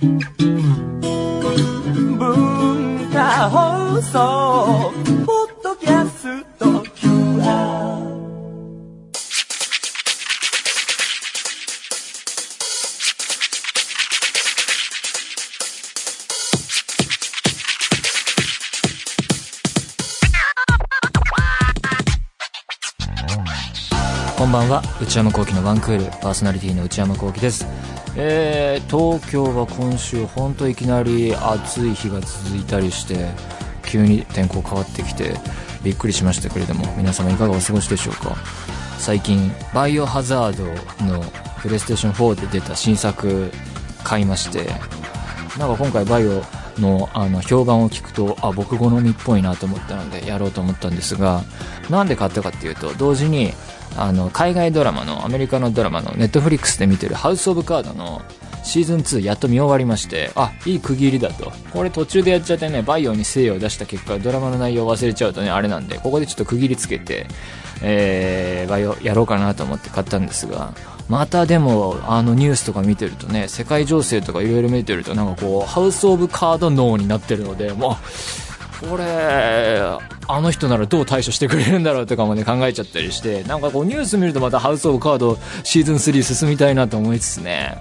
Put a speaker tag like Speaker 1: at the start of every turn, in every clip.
Speaker 1: 文化放送ポッドキャスト QR
Speaker 2: こんばんは。内山聖輝のワンクール。パーソナリティーの内山聖輝です。えー、東京は今週本当いきなり暑い日が続いたりして急に天候変わってきてびっくりしましたけれども皆様いかがお過ごしでしょうか？最近バイオハザードのプレイステーション4で出た新作買いましてなんか今回バイオのあの評判を聞くとあ僕好みっぽいなと思ったのでやろうと思ったんですがなんで買ったかっていうと同時にあの海外ドラマのアメリカのドラマのネットフリックスで見てるハウス・オブ・カードのシーズン2やっと見終わりましてあいい区切りだと。これ途中でやっちゃってねバイオに精を出した結果ドラマの内容忘れちゃうとねあれなんでここでちょっと区切りつけて、えー、バイオやろうかなと思って買ったんですがまたでもあのニュースとか見てるとね世界情勢とかいろいろ見てるとなんかこうハウス・オブ・カード脳になってるのでもうこれあの人ならどう対処してくれるんだろうとかもね考えちゃったりしてなんかこうニュース見るとまたハウス・オブ・カードシーズン3進みたいなと思いつつね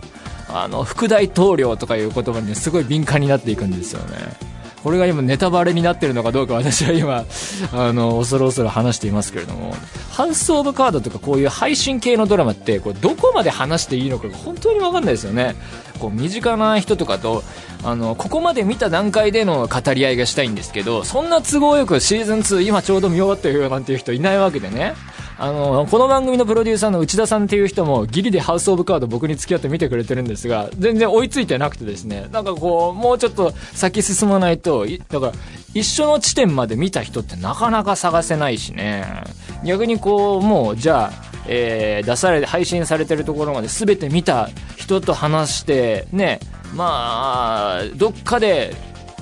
Speaker 2: あの副大統領とかいう言葉に、すごい敏感になっていくんですよね。これが今ネタバレになってるのかどうか私は今 あの恐る恐る話していますけれども。ハウス・オブ・カードとかこういう配信系のドラマってこれどこまで話していいのかが本当に分かんないですよね。こう身近な人とかとあのここまで見た段階での語り合いがしたいんですけどそんな都合よくシーズン2今ちょうど見終わったよなんていう人いないわけでね。あのこの番組のプロデューサーの内田さんっていう人もギリでハウス・オブ・カード僕に付き合って見てくれてるんですが全然追いついてなくてですね。なんかこうもうちょっと先進まないとだから一緒の地点まで見た人ってなかなか探せないしね。逆にこうもうじゃあえー、出され配信されてるところまで全て見た人と話してねまあどっかで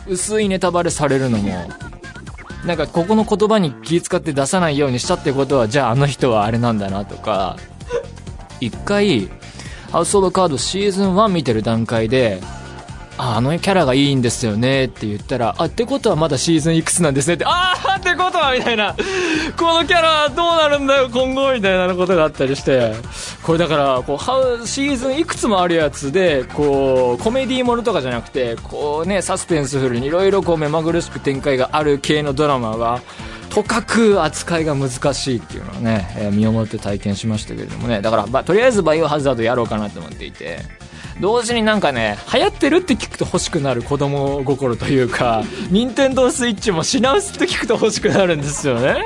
Speaker 2: 薄いネタバレされるのもなんかここの言葉に気遣って出さないようにしたってことはじゃああの人はあれなんだなとか。一回ハウス・オブ・カードシーズン1見てる段階でああのキャラがいいんですよねって言ったら、あ、ってことはまだシーズンいくつなんですねって、ああってことはみたいな、このキャラどうなるんだよ今後みたいなことがあったりして、これだから、こう、ハウ、シーズンいくつもあるやつで、こう、コメディーものとかじゃなくて、こうね、サスペンスフルにいろいろ目まぐるしく展開がある系のドラマが、とかく扱いが難しいっていうのをね、えー、身をもって体験しましたけれどもね、だから、まあ、とりあえずバイオハザードやろうかなと思っていて、同時になんかね、流行ってるって聞くと欲しくなる子供心というか、任天堂スイッチも品薄って聞くと欲しくなるんですよね。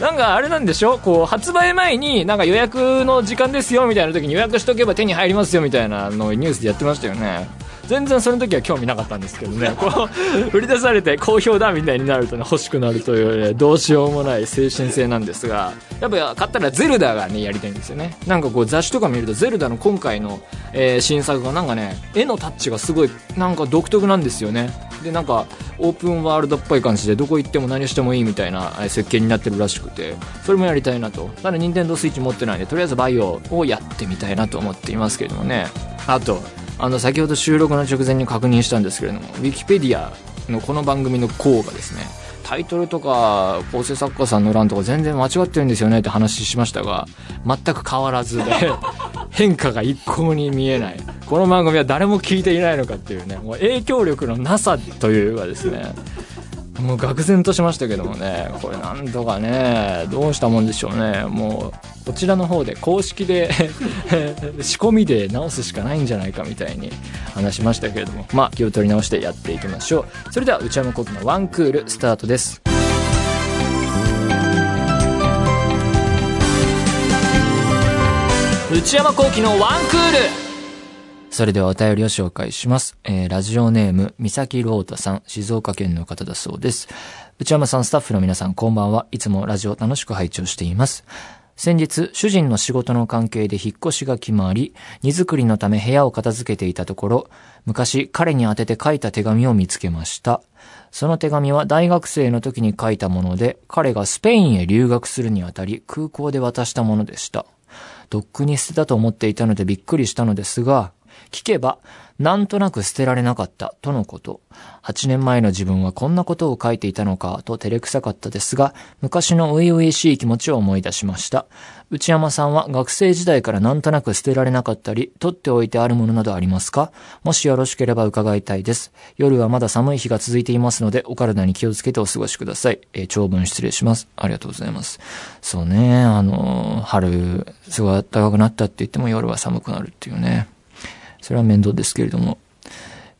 Speaker 2: なんかあれなんでしょ？こう発売前になんか予約の時間ですよみたいな時に予約しとけば手に入りますよみたいなのをニュースでやってましたよね。全然その時は興味なかったんですけどね。こう売り出されて好評だみたいになるとね欲しくなるという、ね、どうしようもない精神性なんですがやっぱ買ったらゼルダがねやりたいんですよね。なんかこう雑誌とか見るとゼルダの今回の、えー、新作がなんかね絵のタッチがすごいなんか独特なんですよね。でなんかオープンワールドっぽい感じでどこ行っても何してもいいみたいな設計になってるらしくてそれもやりたいなと。ただ任天堂スイッチ持ってないんでとりあえずバイオをやってみたいなと思っていますけどもね。あとあの先ほど収録の直前に確認したんですけれどもウィキペディアのこの番組の項がですね。タイトルとか構成作家さんの欄とか全然間違ってるんですよねって話しましたが全く変わらずで 変化が一向に見えない。この番組は誰も聞いていないのかっていうねもう影響力のなさというかですねもう愕然としましたけどもね。これなんとかねどうしたもんでしょうね。もうこちらの方で公式で 仕込みで直すしかないんじゃないかみたいに話しましたけれども。まあ気を取り直してやっていきましょう。それでは内山昂輝のワンクールスタートです。内山聖輝のワンクール。それではお便りを紹介します。えー、ラジオネーム、三崎ロータさん、静岡県の方だそうです。内山さん、スタッフの皆さん、こんばんは。いつもラジオ楽しく拝聴しています。先日、主人の仕事の関係で引っ越しが決まり、荷造りのため部屋を片付けていたところ、昔彼に宛てて書いた手紙を見つけました。その手紙は大学生の時に書いたもので、彼がスペインへ留学するにあたり空港で渡したものでした。とっくに捨てたと思っていたのでびっくりしたのですが、聞けば、なんとなく捨てられなかった、とのこと。8年前の自分はこんなことを書いていたのか、と照れくさかったですが、昔の初々しい気持ちを思い出しました。内山さんは学生時代からなんとなく捨てられなかったり、取っておいてあるものなどありますか？もしよろしければ伺いたいです。夜はまだ寒い日が続いていますので、お体に気をつけてお過ごしください。えー長文失礼します。ありがとうございます。そうね、あのー春、すごい暖かくなったって言っても夜は寒くなるっていうね。それは面倒ですけれども。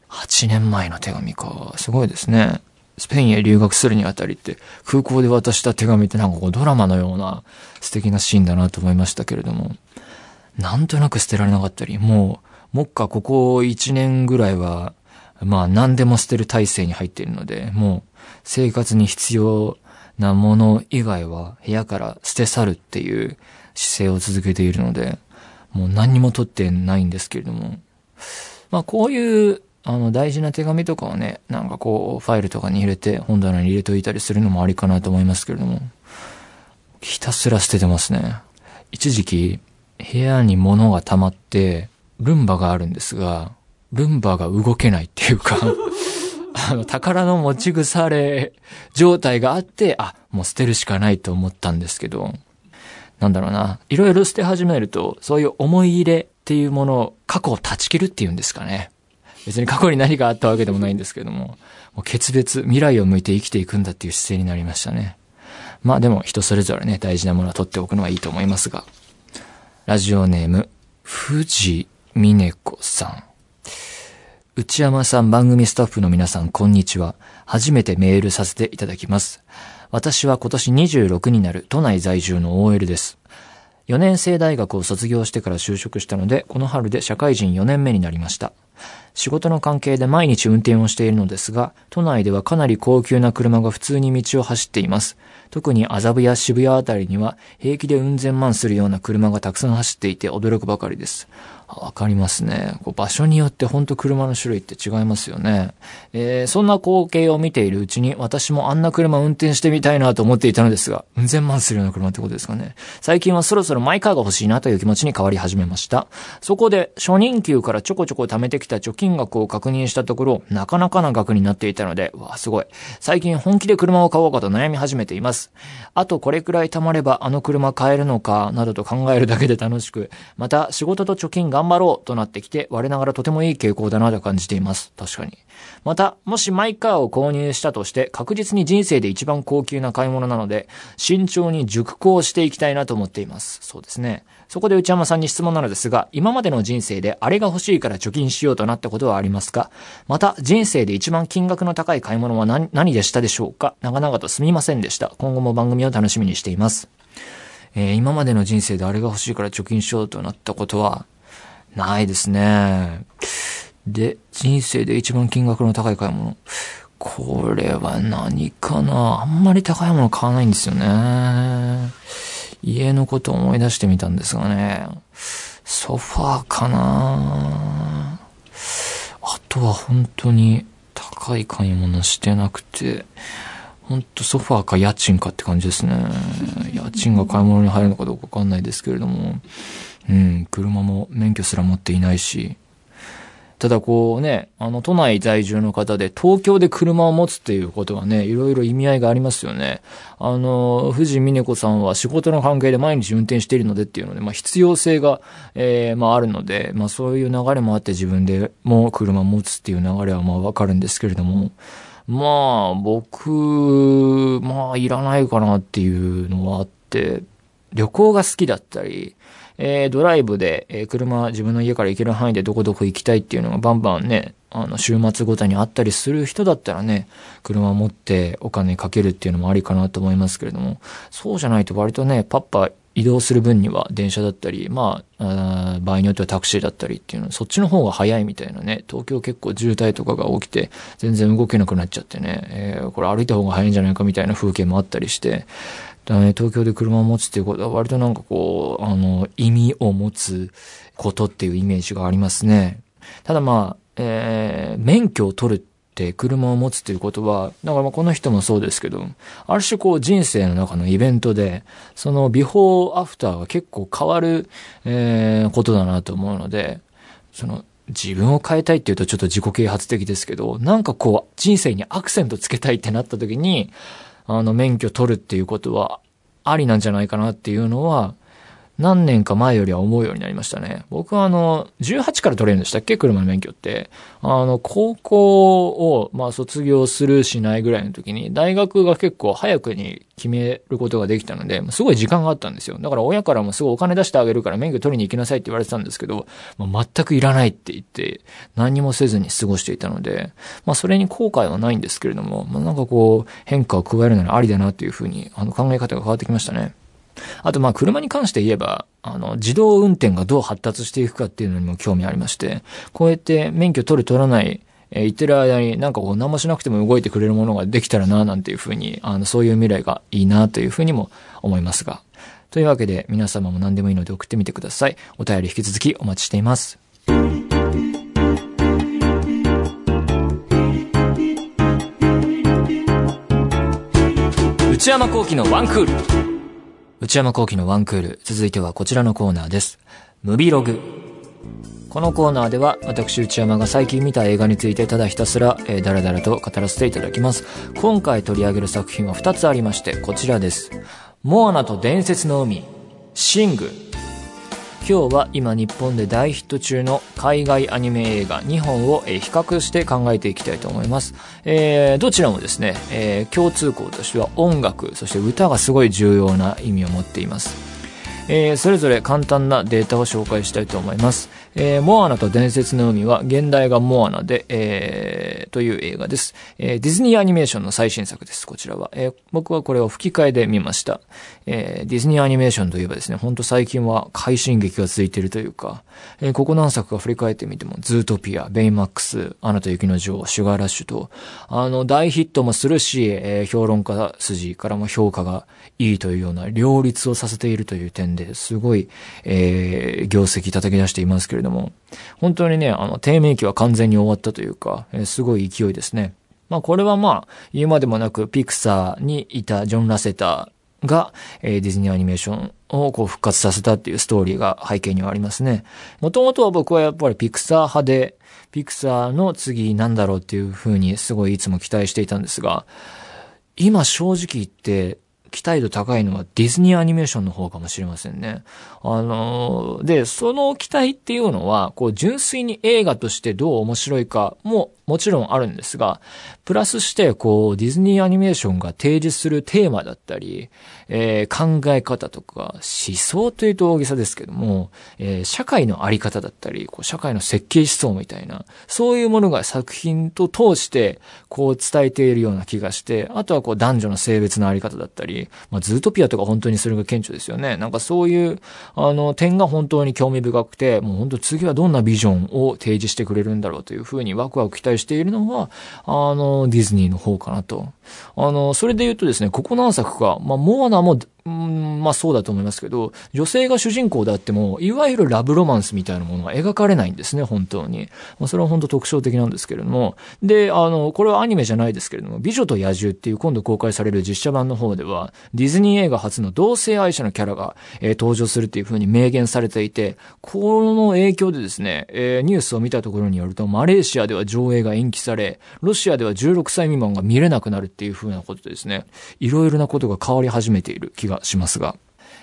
Speaker 2: 8年前の手紙か。すごいですね。スペインへ留学するにあたりって、空港で渡した手紙ってなんかこうドラマのような素敵なシーンだなと思いましたけれども。なんとなく捨てられなかったり、もう、もっかここ1年ぐらいは、まあ何でも捨てる体制に入っているので、もう生活に必要なもの以外は部屋から捨て去るっていう姿勢を続けているので、もう何にも取ってないんですけれども、まあこういう、あの大事な手紙とかをね、なんかこうファイルとかに入れて本棚に入れておいたりするのもありかなと思いますけれども、ひたすら捨ててますね。一時期、部屋に物が溜まって、ルンバがあるんですが、ルンバが動けないっていうか、あの、宝の持ち腐れ状態があって、あ、もう捨てるしかないと思ったんですけど、なんだろうな、いろいろ捨て始めると、そういう思い入れっていうもの、過去を断ち切るっていうんですかね。別に過去に何があったわけでもないんですけども、もう決別、未来を向いて生きていくんだっていう姿勢になりましたね。まあでも人それぞれね、大事なものは取っておくのはいいと思いますが。ラジオネーム、藤美音子さん。内山さん番組スタッフの皆さん、こんにちは。初めてメールさせていただきます。私は今年26になる都内在住の OL です。4年生大学を卒業してから就職したので、この春で社会人4年目になりました。仕事の関係で毎日運転をしているのですが、都内ではかなり高級な車が普通に道を走っています。特に麻布や渋谷あたりには平気で運転万するような車がたくさん走っていて驚くばかりです。わかりますね。こう場所によって本当車の種類って違いますよね。えーそんな光景を見ているうちに私もあんな車運転してみたいなと思っていたのですが、運千万するような車ってことですかね。最近はそろそろマイカーが欲しいなという気持ちに変わり始めました。そこで初任給からちょこちょこ貯めてきた貯金額を確認したところ、なかなかな額になっていたので、うわ、すごい。最近本気で車を買おうかと悩み始めています。あとこれくらい貯まればあの車買えるのか、などと考えるだけで楽しく、また仕事と貯金頑張ろうとなってきて、我ながらとてもいい傾向だなと感じています。確かに。また、もしマイカーを購入したとして、確実に人生で一番高級な買い物なので、慎重に熟考していきたいなと思っています。そうですね。そこで内山さんに質問なのですが、今までの人生であれが欲しいから貯金しようとなったことはありますか？また、人生で一番金額の高い買い物は何何でしたでしょうか？長々とすみませんでした。今後も番組を楽しみにしています。えー今までの人生であれが欲しいから貯金しようとなったことは、ないですね。で、人生で一番金額の高い買い物。これは何かな？あんまり高いもの買わないんですよね。家のこと思い出してみたんですがね。ソファーかな？あとは本当に高い買い物してなくて、本当ソファーか家賃かって感じですね。家賃が買い物に入るのかどうかわかんないですけれども、うん、車も免許すら持っていないし、ただこうね、あの都内在住の方で東京で車を持つっていうことはね、いろいろ意味合いがありますよね。あの、藤美音子さんは仕事の関係で毎日運転しているのでっていうので、まあ必要性が、えーまああるので、まあそういう流れもあって自分でも車を持つっていう流れはまあわかるんですけれども、まあ僕、まあいらないかなっていうのはあって、旅行が好きだったり、えードライブで、えー車、自分の家から行ける範囲でどこどこ行きたいっていうのがバンバンね、あの、週末ごとにあったりする人だったらね、車を持ってお金かけるっていうのもありかなと思いますけれども、そうじゃないと割とね、パッパ移動する分には電車だったり、まあ、あ場合によってはタクシーだったりっていうの、そっちの方が早いみたいなね、東京結構渋滞とかが起きて、全然動けなくなっちゃってね、えーこれ歩いた方が早いんじゃないかみたいな風景もあったりして、だからね東京で車を持つっていうことは割となんかこう、あの、意味を持つことっていうイメージがありますね。ただまあ、えー免許を取るって車を持つっていうことは、だからまあこの人もそうですけど、ある種こう人生の中のイベントで、そのビフォーアフターが結構変わる、えーことだなと思うので、その、自分を変えたいっていうとちょっと自己啓発的ですけど、なんかこう、人生にアクセントつけたいってなった時に、あの、免許取るっていうことは、ありなんじゃないかなっていうのは、何年か前よりは思うようになりましたね。僕はあの、18から取れるんでしたっけ？車の免許って。あの、高校を、まあ卒業するしないぐらいの時に、大学が結構早くに決めることができたので、すごい時間があったんですよ。だから親からもすごいお金出してあげるから免許取りに行きなさいって言われてたんですけど、まあ、全くいらないって言って、何もせずに過ごしていたので、まあそれに後悔はないんですけれども、まあなんかこう、変化を加えるならありだなっていうふうに、あの考え方が変わってきましたね。あとまあ車に関して言えば、あの、自動運転がどう発達していくかっていうのにも興味ありまして、こうやって免許取る取らない、えー、言ってる間になんかこう何もしなくても動いてくれるものができたらな、なんていうふうに、あの、そういう未来がいいなというふうにも思いますが。というわけで皆様も何でもいいので送ってみてください。お便り引き続きお待ちしています。内山幸喜のワンクール。内山幸喜のワンクール。続いてはこちらのコーナーです。ムビログ。このコーナーでは私内山が最近見た映画についてただひたすら、えー、だらだらと語らせていただきます。今回取り上げる作品は2つありまして、こちらです。モアナと伝説の海、シング。今日は今日本で大ヒット中の海外アニメ映画2本を、比較して考えていきたいと思います。えー、どちらもですね、えー、共通項としては音楽、そして歌がすごい重要な意味を持っています。えー、それぞれ簡単なデータを紹介したいと思います。えー、モアナと伝説の海は、現代がモアナで、えー、という映画です。えー、ディズニーアニメーションの最新作です、こちらは。えー、僕はこれを吹き替えで見ました。えー、ディズニーアニメーションといえばですね、ほんと最近は快進撃が続いているというか、えー、ここ何作か振り返ってみても、ズートピア、ベイマックス、アナと雪の女王、シュガーラッシュと、あの、大ヒットもするし、えー、評論家筋からも評価がいいというような両立をさせているという点ですごい、えー、業績叩き出していますけれどれども、本当にね、あの、低迷期は完全に終わったというか、えー、すごい勢いですね。まあこれはまあ、言うまでもなく、ピクサーにいたジョン・ラセターが、えー、ディズニーアニメーションをこう復活させたっていうストーリーが背景にはありますね。もともとは僕はやっぱりピクサー派で、ピクサーの次なんだろうっていう風にすごいいつも期待していたんですが、今正直言って、期待度高いのはディズニーアニメーションの方かもしれませんね。あのー、で、その期待っていうのは、こう、純粋に映画としてどう面白いかももちろんあるんですが、プラスして、こう、ディズニーアニメーションが提示するテーマだったり、えー、考え方とか、思想というと大げさですけども、えー、社会のあり方だったり、こう社会の設計思想みたいな、そういうものが作品と通して、こう伝えているような気がして、あとはこう男女の性別のあり方だったり、まあ、ズートピアとか本当にそれが顕著ですよね。なんかそういう、あの、点が本当に興味深くて、もう本当次はどんなビジョンを提示してくれるんだろうというふうにワクワク期待しているのは、あの、ディズニーの方かなと。あの、それで言うとですね、ここ何作か、まあ、モアナもうん、まあそうだと思いますけど、女性が主人公であっても、いわゆるラブロマンスみたいなものが描かれないんですね、本当に。まあ、それは本当特徴的なんですけれども。で、あの、これはアニメじゃないですけれども、美女と野獣っていう今度公開される実写版の方では、ディズニー映画初の同性愛者のキャラが、えー、登場するっていう風に明言されていて、この影響でですね、えー、ニュースを見たところによると、マレーシアでは上映が延期され、ロシアでは16歳未満が見れなくなるっていう風なことでですね、いろいろなことが変わり始めている気ががしますが。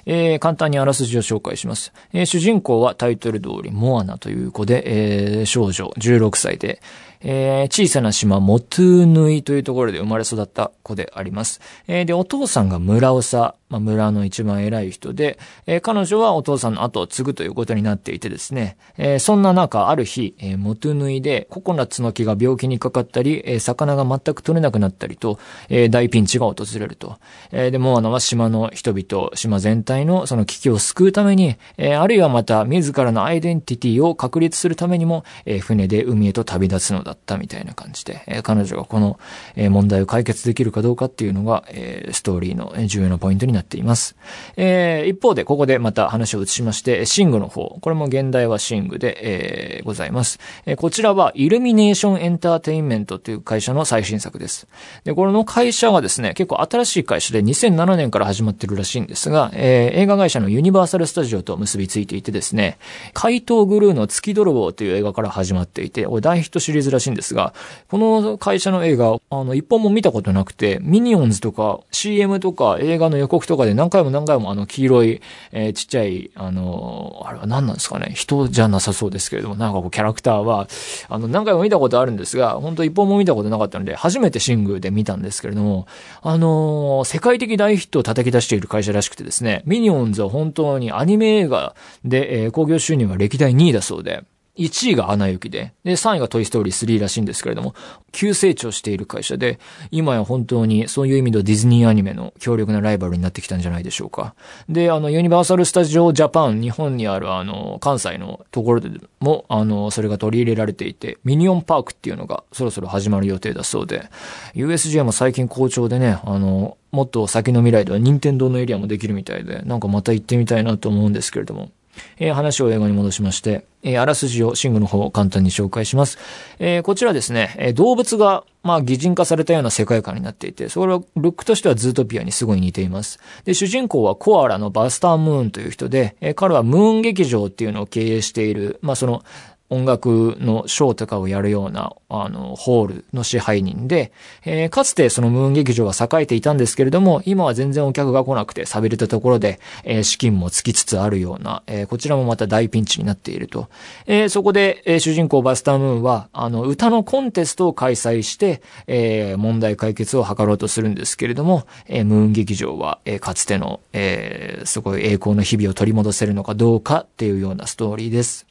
Speaker 2: えー、簡単にあらすじを紹介します。えー、主人公はタイトル通りモアナという子で、えー、少女16歳で、えー、小さな島モトゥーヌイというところで生まれ育った子であります。えー、で、お父さんが村長、まあ、村の一番偉い人で、えー、彼女はお父さんの後を継ぐということになっていてですね、えー、そんな中、ある日、えー、モトゥヌイでココナッツの木が病気にかかったり、えー、魚が全く取れなくなったりと、えー、大ピンチが訪れると。えー、で、モアナは島の人々、島全体のその危機を救うために、えー、あるいはまた自らのアイデンティティを確立するためにも、えー、船で海へと旅立つのだったみたいな感じで、えー、彼女がこの、えー、問題を解決できるかどうかっていうのが、えー、ストーリーの重要なポイントになりますなっています。えー、一方で、ここでまた話を移しまして、シングの方。これも現代はシングで、えー、ございます。えー、こちらは、イルミネーションエンターテインメントという会社の最新作です。で、この会社がですね、結構新しい会社で2007年から始まってるらしいんですが、えー、映画会社のユニバーサルスタジオと結びついていてですね、怪盗グルーの月泥棒という映画から始まっていて、大ヒットシリーズらしいんですが、この会社の映画、あの、一本も見たことなくて、ミニオンズとか CM とか映画の予告とかで何回も何回もあの黄色い、えー、ちっちゃい、あの、あれは何なんですかね、人じゃなさそうですけれども、なんかこうキャラクターは、あの、何回も見たことあるんですが、本当一本も見たことなかったので、初めてシングで見たんですけれども、あの、世界的大ヒットを叩き出している会社らしくてですね、ミニオンズは本当にアニメ映画で、えー、興行収入は歴代2位だそうで、1位がアナ雪で、で、3位がトイストーリー3らしいんですけれども、急成長している会社で、今や本当にそういう意味でディズニーアニメの強力なライバルになってきたんじゃないでしょうか。で、あの、ユニバーサル・スタジオ・ジャパン、日本にあるあの、関西のところでも、あの、それが取り入れられていて、ミニオンパークっていうのがそろそろ始まる予定だそうで、USJ も最近好調でね、あの、もっと先の未来では任天堂のエリアもできるみたいで、なんかまた行ってみたいなと思うんですけれども、えー、話を英語に戻しまして、えー、あらすじをシングの方を簡単に紹介します。えー、こちらですね、え動物が、まあ、擬人化されたような世界観になっていて、それは、ルックとしてはズートピアにすごい似ています。で、主人公はコアラのバスタームーンという人で、え彼はムーン劇場っていうのを経営している、まあ、その、音楽のショーとかをやるような、あの、ホールの支配人で、えー、かつてそのムーン劇場は栄えていたんですけれども、今は全然お客が来なくて寂れたところで、えー、資金もつきつつあるような、えー、こちらもまた大ピンチになっていると。えそこで、え主人公バスタームーンは、あの、歌のコンテストを開催して、え問題解決を図ろうとするんですけれども、えムーン劇場は、えかつての、えすごい栄光の日々を取り戻せるのかどうかっていうようなストーリーです。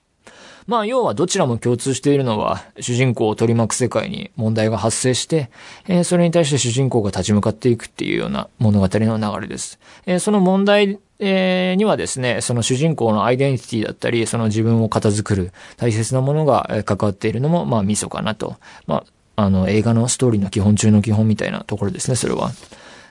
Speaker 2: まあ、要はどちらも共通しているのは、主人公を取り巻く世界に問題が発生して、えー、それに対して主人公が立ち向かっていくっていうような物語の流れです。えー、その問題、えー、にはですね、その主人公のアイデンティティだったり、その自分を片付くる大切なものが関わっているのも、まあ、ミソかなと。まあ、あの、映画のストーリーの基本中の基本みたいなところですね、それは。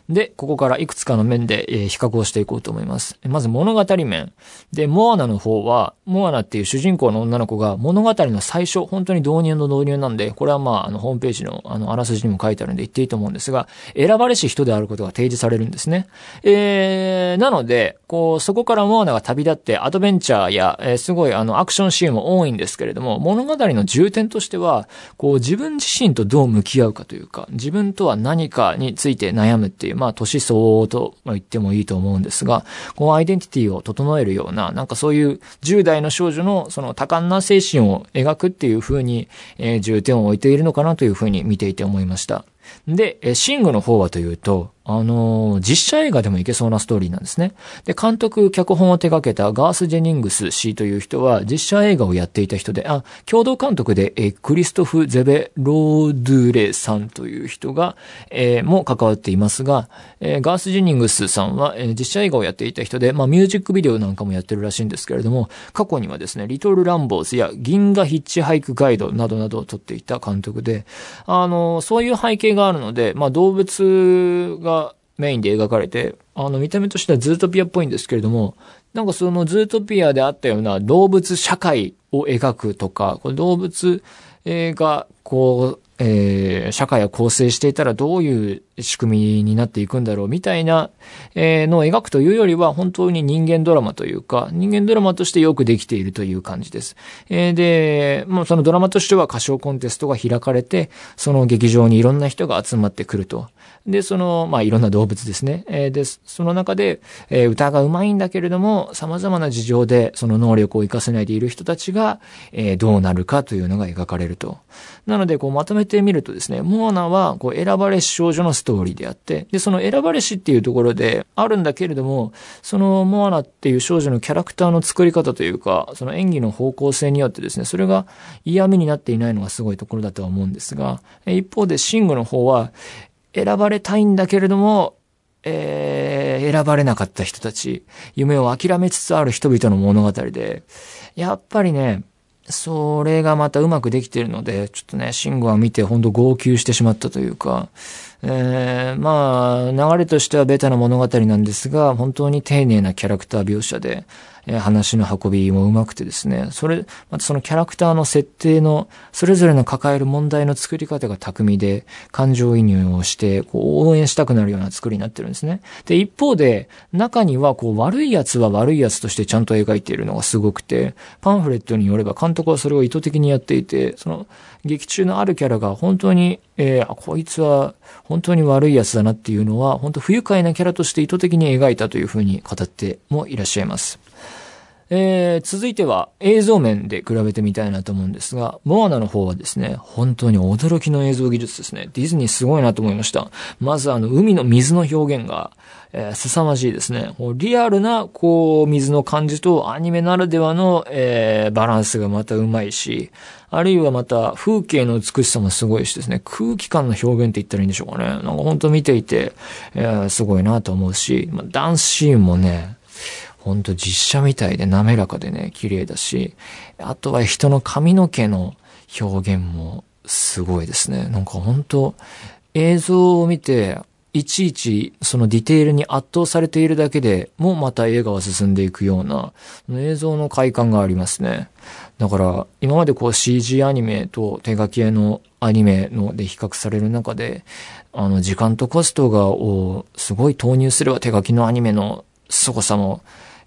Speaker 2: で、ここからいくつかの面で、え、比較をしていこうと思います。まず物語面。で、モアナの方は、モアナっていう主人公の女の子が物語の最初、本当に導入の導入なんで、これはまあ、あの、ホームページの、あの、あらすじにも書いてあるんで言っていいと思うんですが、選ばれし人であることが提示されるんですね。えー、なので、こう、そこからモアナが旅立ってアドベンチャーや、えー、すごいあの、アクションシーンも多いんですけれども、物語の重点としては、こう、自分自身とどう向き合うかというか、自分とは何かについて悩むっていう、まあ、年相応と言ってもいいと思うんですが、こう、アイデンティティを整えるような、なんかそういう10代の少女のその多感な精神を描くっていう風に、えー、重点を置いているのかなという風に見ていて思いました。で、えシングの方はというと、あの、実写映画でもいけそうなストーリーなんですね。で、監督、脚本を手掛けたガース・ジェニングス氏という人は、実写映画をやっていた人で、あ、共同監督で、えクリストフ・ゼベ・ロードゥレさんという人が、えー、も関わっていますが、えー、ガース・ジェニングスさんは、え実写映画をやっていた人で、まあ、ミュージックビデオなんかもやってるらしいんですけれども、過去にはですね、リトル・ランボーズや銀河ヒッチハイクガイドなどなどを撮っていた監督で、あの、そういう背景があるので、まあ、動物がメインで描かれて、あの、見た目としてはズートピアっぽいんですけれども、なんかそのズートピアであったような動物社会を描くとか、こ動物が、こう、えー、社会を構成していたらどういう仕組みになっていくんだろうみたいな、えー、のを描くというよりは本当に人間ドラマというか、人間ドラマとしてよくできているという感じです。えー、で、まあ、そのドラマとしては歌唱コンテストが開かれて、その劇場にいろんな人が集まってくると。で、その、まあ、いろんな動物ですね。えー、で、その中で、えー、歌が上手いんだけれども、様々な事情でその能力を活かせないでいる人たちが、えー、どうなるかというのが描かれると。なので、こう、まとめてみるとですね、モアナは、こう、選ばれし少女のストーリーであって、で、その選ばれしっていうところであるんだけれども、そのモアナっていう少女のキャラクターの作り方というか、その演技の方向性によってですね、それが嫌味になっていないのがすごいところだとは思うんですが、一方でシングの方は、選ばれたいんだけれども、えー、選ばれなかった人たち、夢を諦めつつある人々の物語で、やっぱりね、それがまたうまくできてるので、ちょっとね、シンゴは見てほんと号泣してしまったというか、えー、まあ、流れとしてはベタな物語なんですが、本当に丁寧なキャラクター描写で、え話の運びもうまくてですね、それ、またそのキャラクターの設定の、それぞれの抱える問題の作り方が巧みで、感情移入をして、こう、応援したくなるような作りになってるんですね。で、一方で、中には、こう、悪い奴は悪い奴としてちゃんと描いているのがすごくて、パンフレットによれば監督はそれを意図的にやっていて、その、劇中のあるキャラが本当に、えー、こいつは本当に悪い奴だなっていうのは、本当不愉快なキャラとして意図的に描いたというふうに語ってもいらっしゃいます。えー、続いては映像面で比べてみたいなと思うんですが、モアナの方はですね、本当に驚きの映像技術ですね。ディズニーすごいなと思いました。まずあの、海の水の表現が、えー、凄まじいですね。リアルな、こう、水の感じとアニメならではの、えー、バランスがまたうまいし、あるいはまた風景の美しさもすごいしですね、空気感の表現って言ったらいいんでしょうかね。なんか本当見ていて、えー、すごいなと思うし、ま、ダンスシーンもね、ほんと実写みたいで滑らかでね、綺麗だし、あとは人の髪の毛の表現もすごいですね。なんかほんと映像を見て、いちいちそのディテールに圧倒されているだけでもうまた映画は進んでいくような映像の快感がありますね。だから今までこう CG アニメと手書き絵のアニメので比較される中であの時間とコストがをすごい投入すれば手書きのアニメの凄さも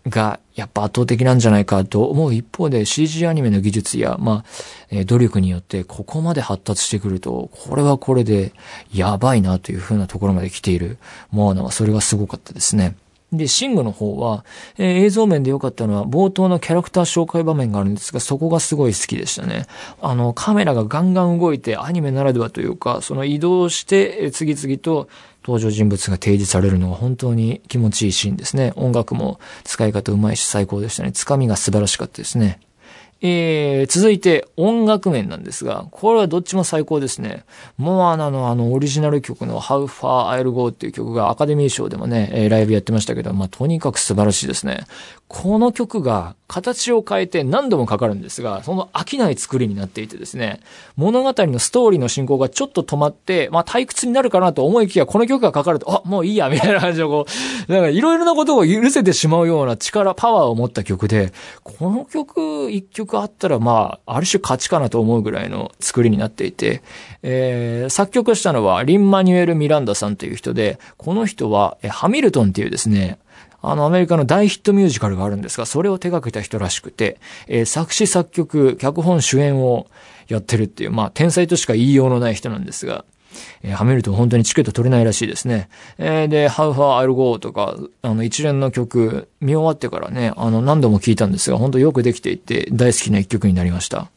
Speaker 2: がやっぱ圧倒的なんじゃないかと思う一方で CG アニメの技術や、まあ、え努力によってここまで発達してくると、これはこれでやばいなというふうなところまで来ているモアナはそれがすごかったですね。で、シングの方は、えー、映像面で良かったのは、冒頭のキャラクター紹介場面があるんですが、そこがすごい好きでしたね。あの、カメラがガンガン動いて、アニメならではというか、その移動して、次々と登場人物が提示されるのが本当に気持ちいいシーンですね。音楽も使い方うまいし最高でしたね。つかみが素晴らしかったですね。えー、続いて音楽面なんですが、これはどっちも最高ですね。モアナのあのオリジナル曲の How Far I'll Go っていう曲がアカデミー賞でもね、ライブやってましたけど、まあ、とにかく素晴らしいですね。この曲が形を変えて何度もかかるんですが、その飽きない作りになっていてですね、物語のストーリーの進行がちょっと止まって、まあ退屈になるかなと思いきや、この曲がかかると、あ、もういいや、みたいな感じのこう、なんかいろいろなことを許せてしまうような力、パワーを持った曲で、この曲一曲あったら、まあ、ある種勝ちかなと思うぐらいの作りになっていて、えー、作曲したのはリン・マニュエル・ミランダさんという人で、この人は、ハミルトンっていうですね、あの、アメリカの大ヒットミュージカルがあるんですが、それを手掛けた人らしくて、えー、作詞作曲、脚本主演をやってるっていう、まあ、天才としか言いようのない人なんですが、えー、はめると本当にチケット取れないらしいですね。えー、で、How Far I'll Go とか、あの、一連の曲、見終わってからね、あの、何度も聴いたんですが、本当よくできていて、大好きな一曲になりました。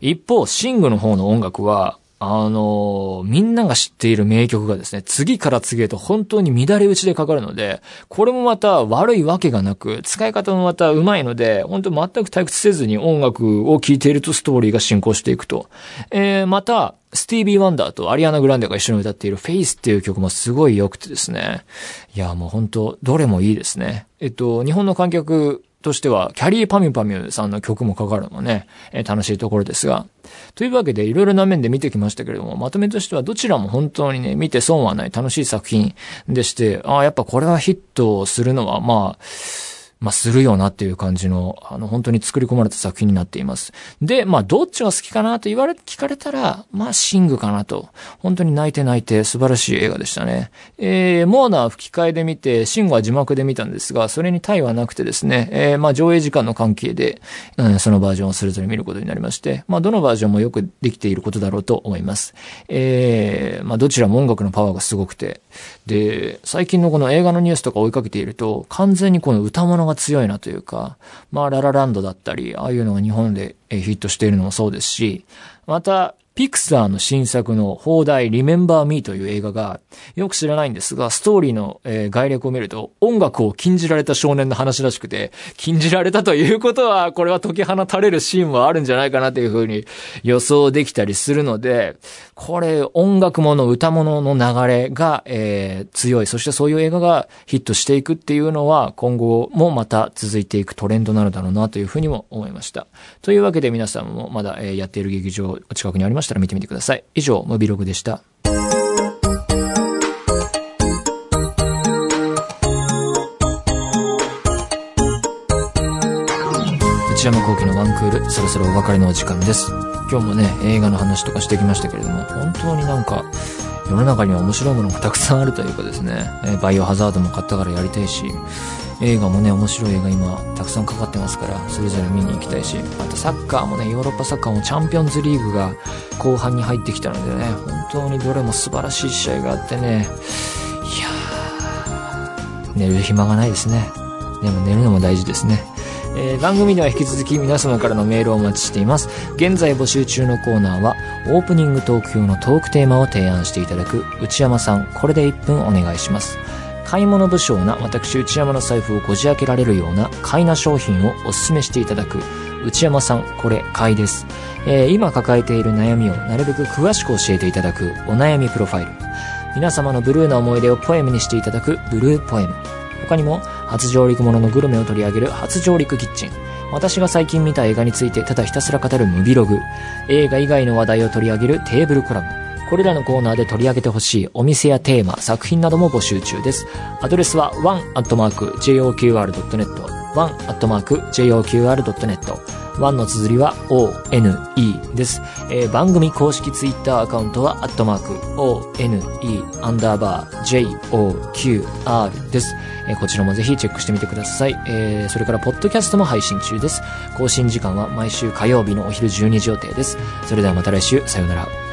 Speaker 2: 一方、シングの方の音楽は、あの、みんなが知っている名曲がですね、次から次へと本当に乱れ打ちでかかるので、これもまた悪いわけがなく、使い方もまた上手いので、本当全く退屈せずに音楽を聴いているとストーリーが進行していくと。えー、また、スティービー・ワンダーとアリアナ・グランデが一緒に歌っているフェイスっていう曲もすごい良くてですね。いや、もう本当どれもいいですね。えっと、日本の観客としては、キャリーパミュパミュさんの曲もかかるのもね、えー、楽しいところですが。というわけで、いろいろな面で見てきましたけれども、まとめとしてはどちらも本当にね、見て損はない楽しい作品でして、ああ、やっぱこれはヒットするのは、まあ、まあ、するよなっていう感じの、あの、本当に作り込まれた作品になっています。で、まあ、どっちが好きかなと言われ、聞かれたら、まあ、シングかなと。本当に泣いて泣いて素晴らしい映画でしたね。えー、モーナー吹き替えで見て、シングは字幕で見たんですが、それに対はなくてですね、えー、まあ、上映時間の関係で、うん、そのバージョンをそれぞれ見ることになりまして、まあ、どのバージョンもよくできていることだろうと思います。えー、まあ、どちらも音楽のパワーがすごくて、で、最近のこの映画のニュースとか追いかけていると、完全にこの歌物が強いなというか、まあ、ララランドだったり、ああいうのが日本でヒットしているのもそうですし、また、ピクサーの新作の放題 Remember Me という映画がよく知らないんですが、ストーリーの、えー、概略を見ると音楽を禁じられた少年の話らしくて、禁じられたということは、これは解き放たれるシーンもあるんじゃないかなというふうに予想できたりするので、これ音楽もの歌物の流れが、えー、強い。そしてそういう映画がヒットしていくっていうのは今後もまた続いていくトレンドなのだろうなというふうにも思いました。というわけで皆さんもまだ、えー、やっている劇場お近くにありましたしたら見てみてください。以上、ムビログでした。内山幸喜のワンクール、そろそろお別れのお時間です。今日もね、映画の話とかしてきましたけれども、本当になんか、世の中には面白いものがたくさんあるというかですね、えバイオハザードも買ったからやりたいし、映画もね、面白い映画今、たくさんかかってますから、それぞれ見に行きたいし、あとサッカーもね、ヨーロッパサッカーもチャンピオンズリーグが後半に入ってきたのでね、本当にどれも素晴らしい試合があってね、いやー、寝る暇がないですね。でも寝るのも大事ですね。えー番組では引き続き皆様からのメールをお待ちしています。現在募集中のコーナーは、オープニングトーク用のトークテーマを提案していただく、内山さん、これで1分お願いします。買い物不詳な私内山の財布をこじ開けられるような買いな商品をお勧めしていただく、内山さん、これ買いです。えー今抱えている悩みをなるべく詳しく教えていただく、お悩みプロファイル。皆様のブルーな思い出をポエムにしていただく、ブルーポエム。他にも、初上陸もののグルメを取り上げる初上陸キッチン。私が最近見た映画についてただひたすら語るムビログ。映画以外の話題を取り上げるテーブルコラム。これらのコーナーで取り上げてほしいお店やテーマ、作品なども募集中です。アドレスは one.joqr.net one.joqr.net 1の綴りは one です。えー番組公式ツイッターアカウントは、アットマーク one アンダーバー joqr です。えーこちらもぜひチェックしてみてください。えーそれから、ポッドキャストも配信中です。更新時間は毎週火曜日のお昼12時予定です。それではまた来週、さようなら。